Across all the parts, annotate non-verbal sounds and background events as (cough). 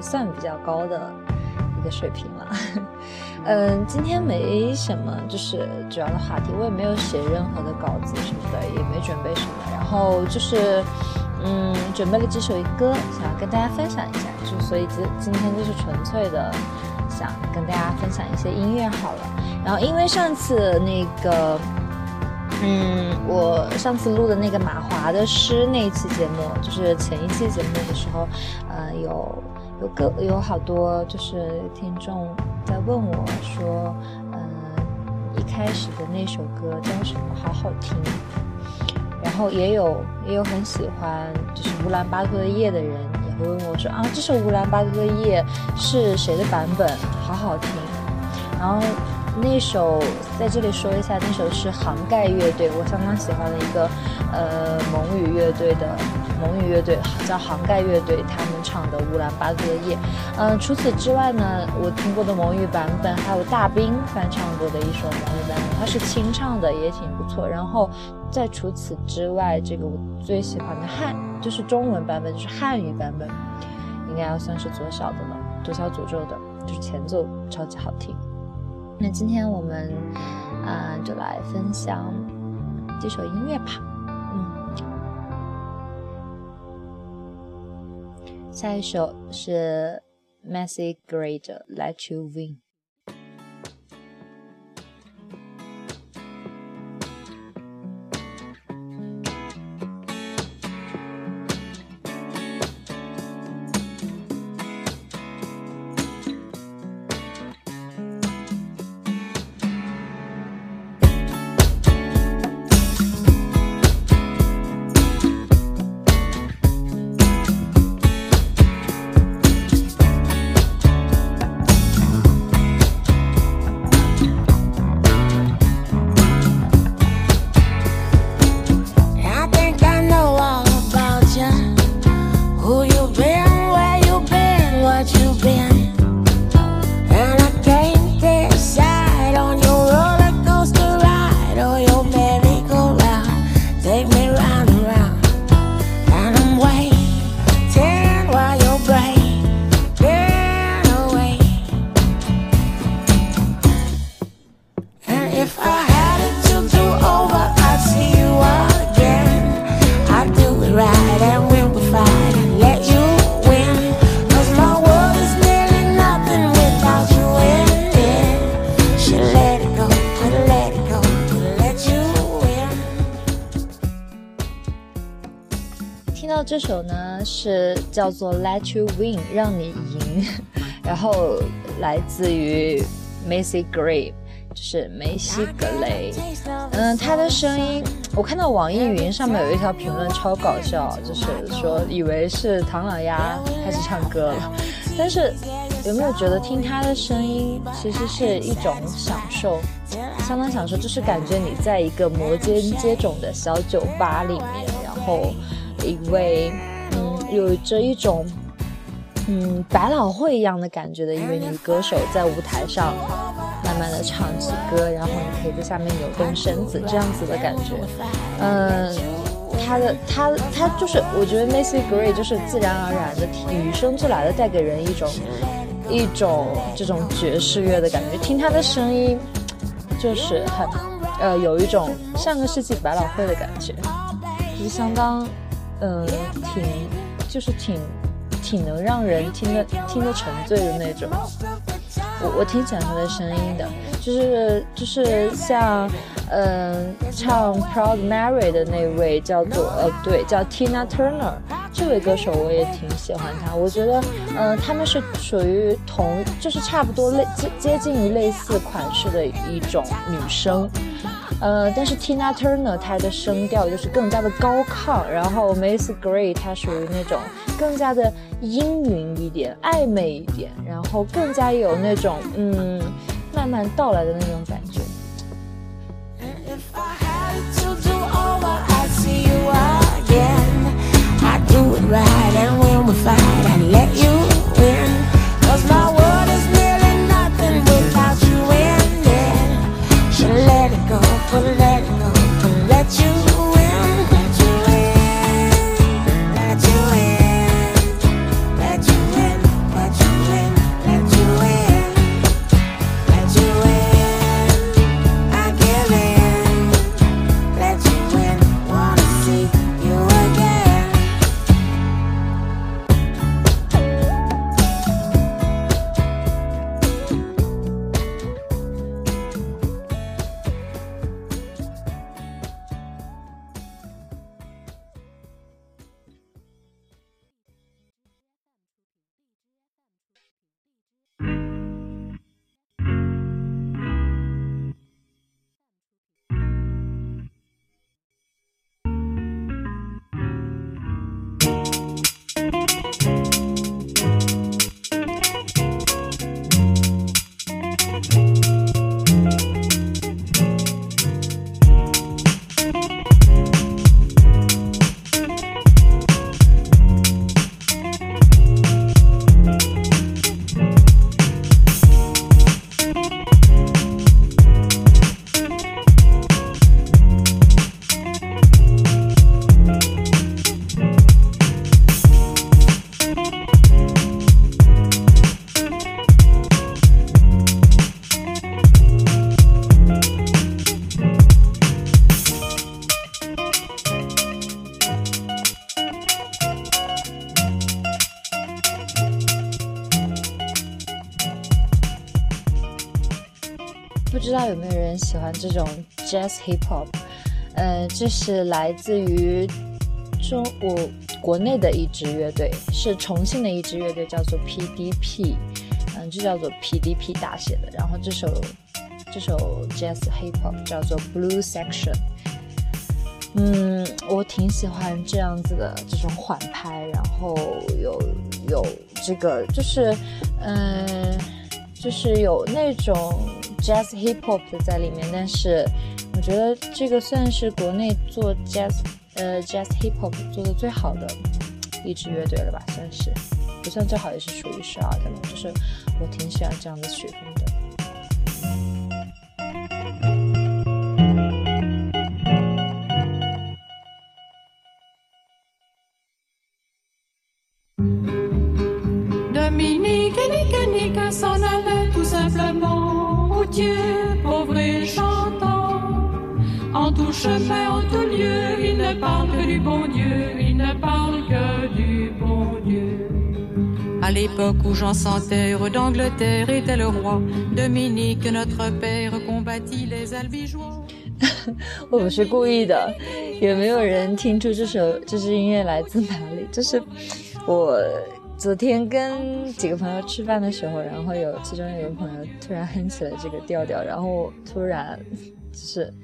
算比较高的一个水平了，嗯，今天没什么，就是主要的话题，我也没有写任何的稿子什么的，也没准备什么，然后就是，嗯，准备了几首歌，想要跟大家分享一下，就所以今今天就是纯粹的想跟大家分享一些音乐好了，然后因为上次那个，嗯，我上次录的那个马华的诗那一期节目，就是前一期节目的时候，呃，有。有个有好多就是听众在问我说，嗯，一开始的那首歌叫什么？好好听。然后也有也有很喜欢就是乌兰巴托的夜的人也会问我说啊，这首乌兰巴托的夜是谁的版本？好好听。然后那首在这里说一下，那首是杭盖乐队，我相当喜欢的一个呃蒙语乐队的。蒙语乐队叫杭盖乐队，他们唱的《乌兰巴托的夜》。嗯，除此之外呢，我听过的蒙语版本还有大兵翻唱过的一首蒙语版本，它是清唱的，也挺不错。然后在除此之外，这个我最喜欢的汉就是中文版本，就是汉语版本，应该要算是左小的了，左小诅咒的，就是前奏超级好听。那今天我们啊，就来分享这首音乐吧。下一首是 Macy Grade Let You Win》。这首呢是叫做《Let You Win》，让你赢，然后来自于 Macy Gray，就是梅西格雷。嗯，他的声音，我看到网易云上面有一条评论超搞笑，就是说以为是唐老鸭开始唱歌了。但是有没有觉得听他的声音其实是一种享受，相当享受，就是感觉你在一个摩肩接踵的小酒吧里面，然后。一位，嗯，有着一种，嗯，百老汇一样的感觉的一位女歌手，在舞台上慢慢的唱起歌，然后你可以在下面扭动身子，这样子的感觉。嗯，她的她她就是，我觉得 Macy Gray 就是自然而然的与生俱来的带给人一种一种这种爵士乐的感觉，听她的声音就是很，呃，有一种上个世纪百老汇的感觉，就是相当。嗯，挺，就是挺，挺能让人听得听得沉醉的那种。我我挺喜欢他的声音的，就是就是像，嗯，唱《Proud Mary》的那位叫做呃，对，叫 Tina Turner 这位歌手，我也挺喜欢他。我觉得，嗯，他们是属于同，就是差不多类接接近于类似款式的一种女生。呃，但是 Tina Turner 她的声调就是更加的高亢，然后 Macy Gray 她属于那种更加的阴云一点、暧昧一点，然后更加有那种嗯慢慢到来的那种感觉。不知 hip hop？呃，这是来自于中我国内的一支乐队，是重庆的一支乐队，叫做 PDP，嗯，就叫做 PDP 大写的。然后这首这首 jazz hip hop 叫做 Blue Section。嗯，我挺喜欢这样子的这种缓拍，然后有有这个就是嗯，就是有那种。Jazz Hip Hop 的在里面，但是我觉得这个算是国内做 Jazz 呃 Jazz Hip Hop 做的最好的一支乐队了吧，算是不算最好也是属于十二的了，就是我挺喜欢这样的曲风的。À l'époque où Jean Santerre d'Angleterre était le roi, Dominique notre père combattit les albigeois. 我不是故意的，有没有人听出这首这支音乐来自哪里？就是我昨天跟几个朋友吃饭的时候，然后有其中有个朋友突然哼起了这个调调，然后突然就是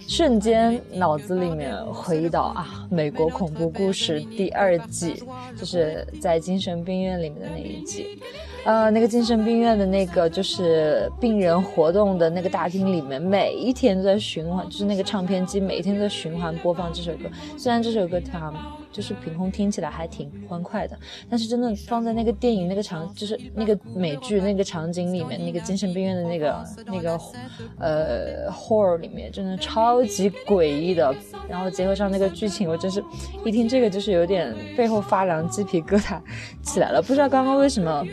瞬间脑子里面回忆到啊，美国恐怖故事第二季，就是在精神病院里面的那一集。呃，那个精神病院的那个就是病人活动的那个大厅里面，每一天都在循环，就是那个唱片机每一天都在循环播放这首歌。虽然这首歌它就是凭空听起来还挺欢快的，但是真的放在那个电影那个场，就是那个美剧那个场景里面，那个精神病院的那个那个呃 horror 里面，真的超级诡异的。然后结合上那个剧情，我真是一听这个就是有点背后发凉，鸡皮疙瘩起来了。不知道刚刚为什么。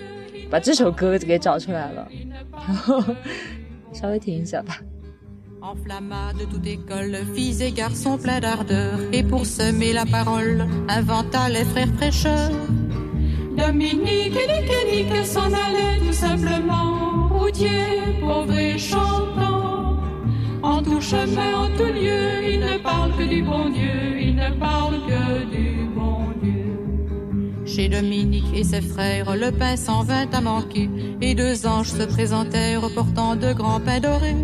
把这首歌给找出来了，然后 (laughs) 稍微听一下吧。Enflamma de toute école, filles et garçons pleins d'ardeur, et pour semer la parole, inventa les frères prêcheurs. Dominique et Nicanique s'en allaient tout simplement, routiers, pauvres et chantants. En tout chemin, en tout lieu, ils ne parlent que du bon Dieu, ils ne parlent que du bon Dieu. Chez Dominique et ses frères, le pain s'en vint à manquer, et deux anges se présentèrent portant de grands pains dorés.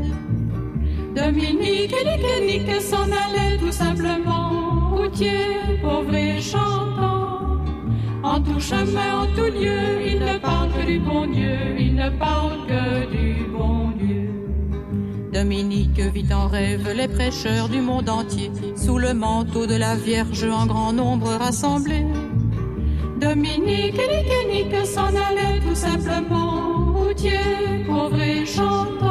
Dominique et Nick s'en allaient tout simplement, routiers, pauvres et chantants. En tout chemin, en tout lieu, il ne parle que du bon Dieu, il ne parle que du bon Dieu. Dominique vit en rêve les prêcheurs du monde entier, sous le manteau de la Vierge en grand nombre rassemblés. Dominique et Nique s'en allait tout simplement, routier, pauvre et chantant.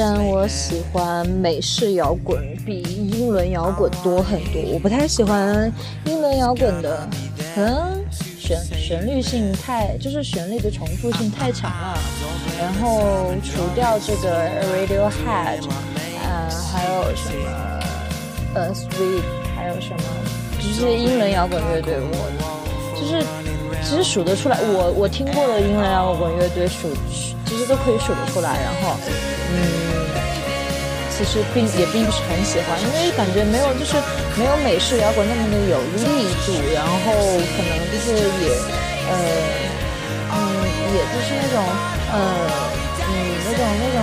讲真，我喜欢美式摇滚比英伦摇滚多很多。我不太喜欢英伦摇滚的，可能旋旋律性太，就是旋律的重复性太强了。然后除掉这个 Radiohead，呃，还有什么呃 Sweet，还有什么就是英伦摇滚乐队，我就是其实数得出来，我我听过的英伦摇滚乐队数其实都可以数得出来。然后，嗯，其实并也并不是很喜欢，因为感觉没有就是没有美式摇滚那么的有力度，然后可能就是也呃嗯，也就是那种呃。嗯，那种那种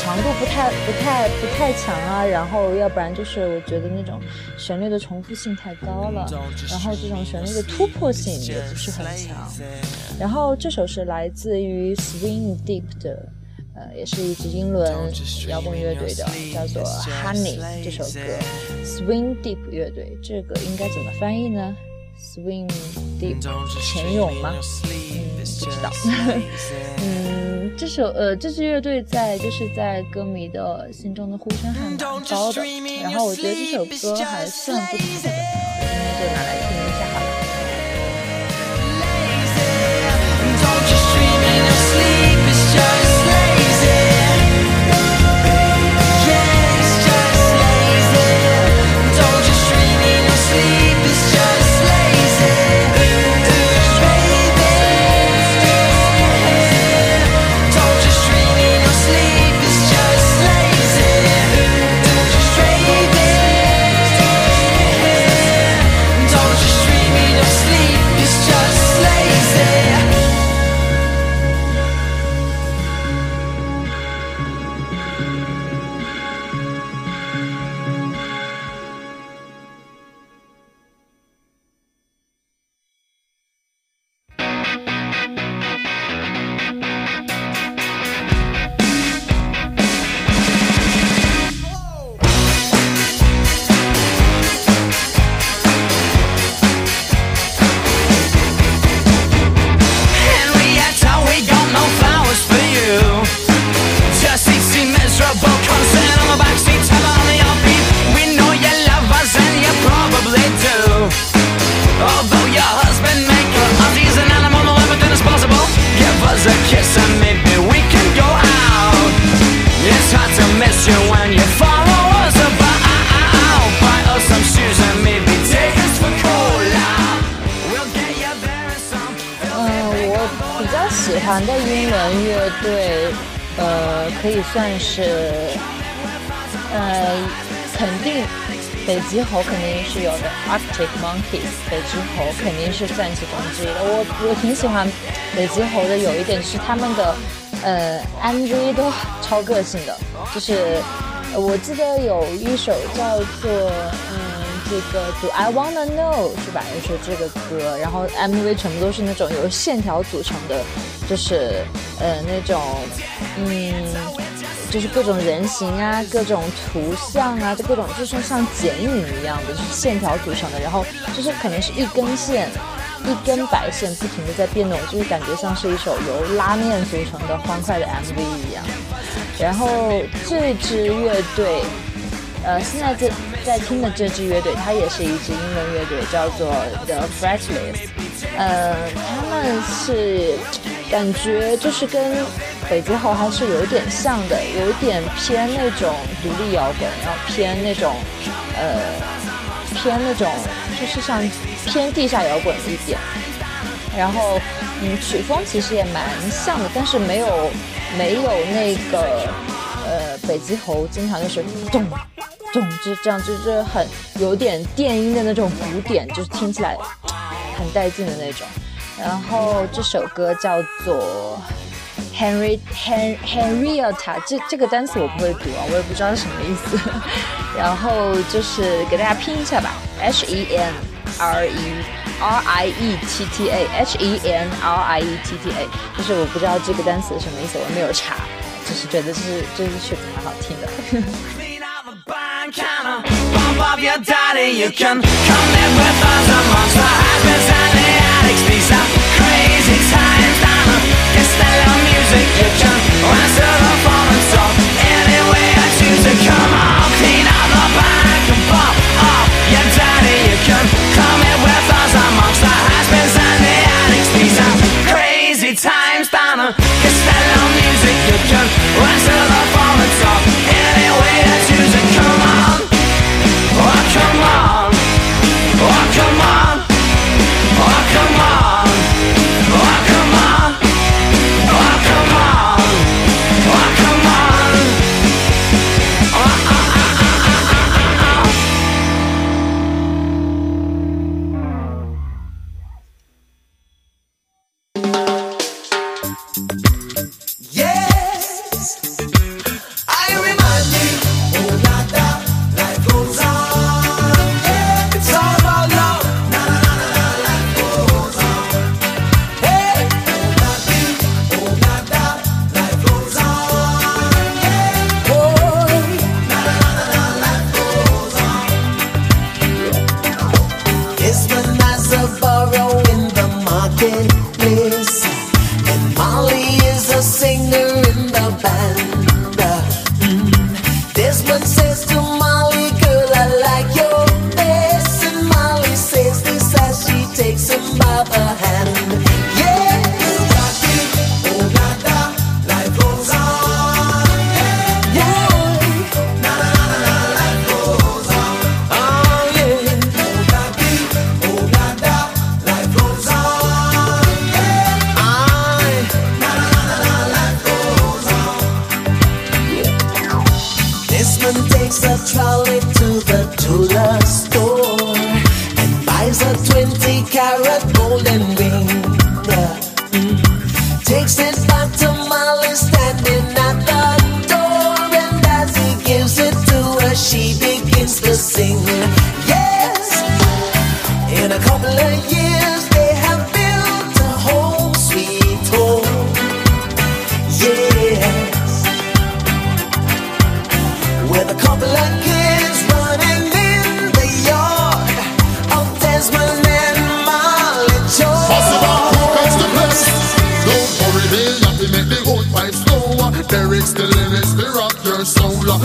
强度不太不太不太强啊，然后要不然就是我觉得那种旋律的重复性太高了，然后这种旋律的突破性也不是很强。然后这首是来自于 Swing Deep 的，呃，也是一支英伦摇滚乐队的，叫做 Honey 这首歌。Swing Deep 乐队，这个应该怎么翻译呢？Swing Deep 潜泳吗？嗯，不知道。(laughs) 嗯，这首呃，这支乐队在就是在歌迷的心中的呼声还蛮高的。然后我觉得这首歌还算不错的，今天就拿来听可以算是，呃，肯定北极猴肯定是有的，Arctic Monkeys 北极猴肯定是算其中之一的。我我挺喜欢北极猴的，有一点是他们的呃 MV 都超个性的，就是我记得有一首叫做嗯。这个 Do I Wanna Know 是吧？就是这个歌，然后 MV 全部都是那种由线条组成的，就是呃那种嗯，就是各种人形啊，各种图像啊，就各种就是像剪影一样的，就是线条组成的，然后就是可能是一根线，一根白线不停的在变动，就是感觉像是一首由拉面组成的欢快的 MV 一样。然后这支乐队。呃，现在这在听的这支乐队，它也是一支英文乐队，叫做 The Fretless。呃，他们是感觉就是跟北极猴还是有点像的，有点偏那种独立摇滚，然后偏那种呃偏那种就是像偏地下摇滚一点。然后嗯，曲风其实也蛮像的，但是没有没有那个呃北极猴经常就是咚。咚就，这样就是很有点电音的那种鼓点，就是听起来很带劲的那种。然后这首歌叫做 Henry Hen Henrietta，这这个单词我不会读啊，我也不知道是什么意思。然后就是给大家拼一下吧，H E N R E R I E T T A，H E N R I E T T A，就是我不知道这个单词什么意思，我没有查，就是觉得这是这支曲子蛮好听的。When I said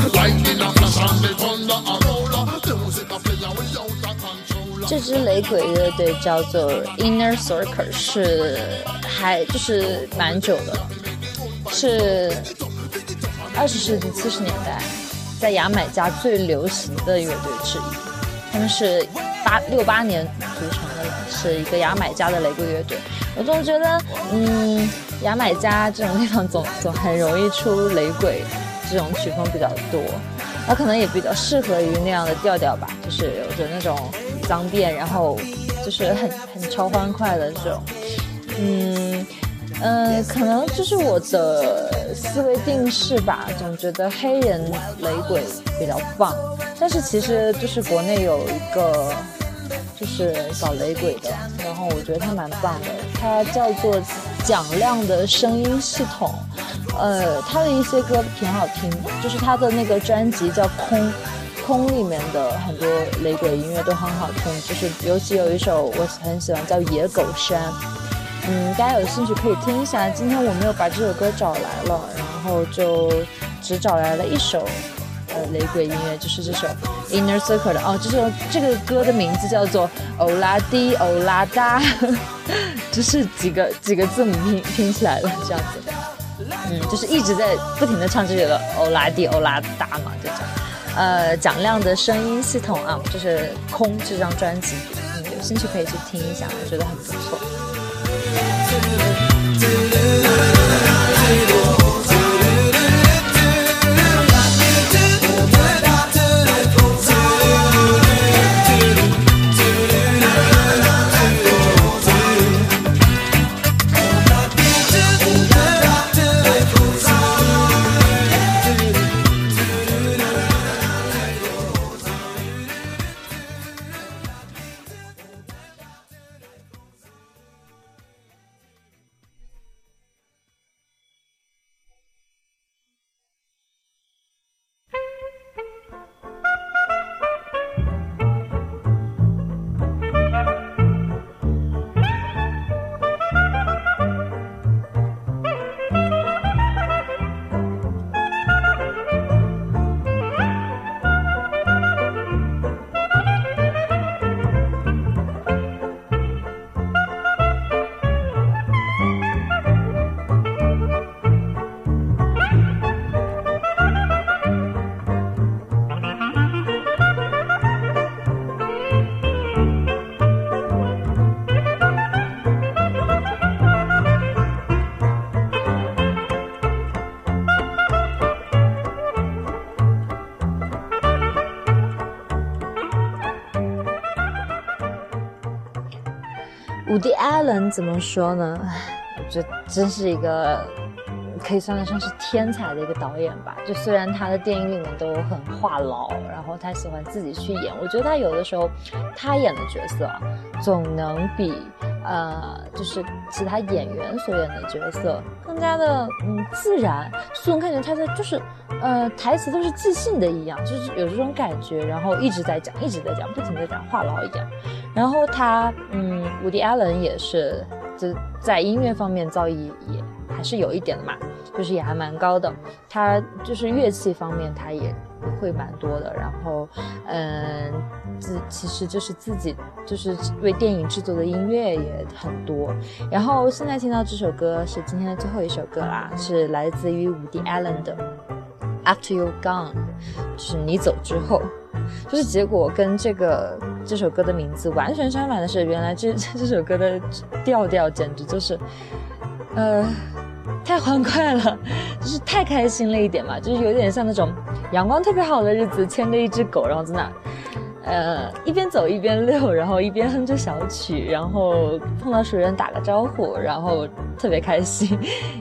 (laughs) 这支雷鬼乐队叫做 Inner Circle，是还就是蛮久的了，是二十世纪七十年代在牙买加最流行的乐队之一。他们是八六八年组成的，是一个牙买加的雷鬼乐队。我总觉得，嗯，牙买加这种地方总总很容易出雷鬼这种曲风比较多，它可能也比较适合于那样的调调吧，就是有着那种脏辫，然后就是很很超欢快的这种，嗯。嗯，可能就是我的思维定式吧，总觉得黑人雷鬼比较棒。但是其实就是国内有一个就是搞雷鬼的，然后我觉得他蛮棒的，他叫做蒋亮的声音系统。呃，他的一些歌挺好听，就是他的那个专辑叫《空》，《空》里面的很多雷鬼音乐都很好听，就是尤其有一首我很喜欢，叫《野狗山》。嗯，大家有兴趣可以听一下。今天我没有把这首歌找来了，然后就只找来了一首，呃，雷鬼音乐，就是这首 Inner Circle 的。哦，这首这个歌的名字叫做欧拉迪欧拉达，(laughs) 就是几个几个字母拼拼起来的这样子。嗯，就是一直在不停的唱这个欧拉迪欧拉达嘛，这种。呃，蒋亮的声音系统啊，就是空这张专辑，嗯，有兴趣可以去听一下，我觉得很不错。伍迪·艾伦怎么说呢？我觉得真是一个可以算得上是天才的一个导演吧。就虽然他的电影里面都很话痨，然后他喜欢自己去演，我觉得他有的时候他演的角色总能比呃就是其他演员所演的角色更加的嗯自然，就能看见他在就是呃台词都是即兴的一样，就是有这种感觉，然后一直在讲，一直在讲，不停的讲话痨一样。然后他，嗯，伍迪·艾伦也是，就在音乐方面造诣也还是有一点的嘛，就是也还蛮高的。他就是乐器方面他也会蛮多的。然后，嗯，自其实就是自己就是为电影制作的音乐也很多。然后现在听到这首歌是今天的最后一首歌啦，是来自于伍迪·艾伦的《After you Gone》，就是你走之后。就是结果跟这个这首歌的名字完全相反的是，原来这 (laughs) 这首歌的调调简直就是，呃，太欢快了，就是太开心了一点嘛，就是有点像那种阳光特别好的日子，牵着一只狗，然后在那，呃，一边走一边遛，然后一边哼着小曲，然后碰到熟人打个招呼，然后特别开心，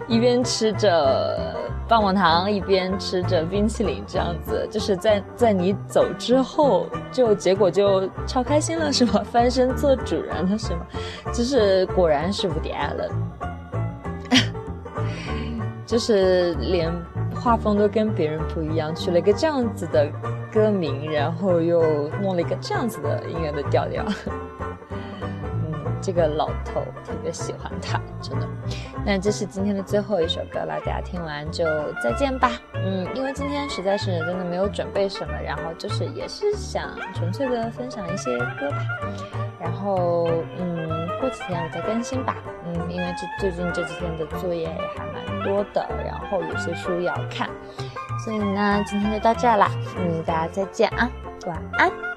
一边吃着。棒棒糖一边吃着冰淇淋，这样子就是在在你走之后，就结果就超开心了，是吗？翻身做主人了，是吗？就是果然是无敌艾伦，(laughs) 就是连画风都跟别人不一样，取了一个这样子的歌名，然后又弄了一个这样子的音乐的调调。这个老头特别喜欢他，真的。那这是今天的最后一首歌了，大家听完就再见吧。嗯，因为今天实在是真的没有准备什么，然后就是也是想纯粹的分享一些歌吧。然后嗯，过几天我再更新吧。嗯，因为这最近这几天的作业也还蛮多的，然后有些书要看，所以呢，今天就到这儿啦。嗯，大家再见啊，晚安。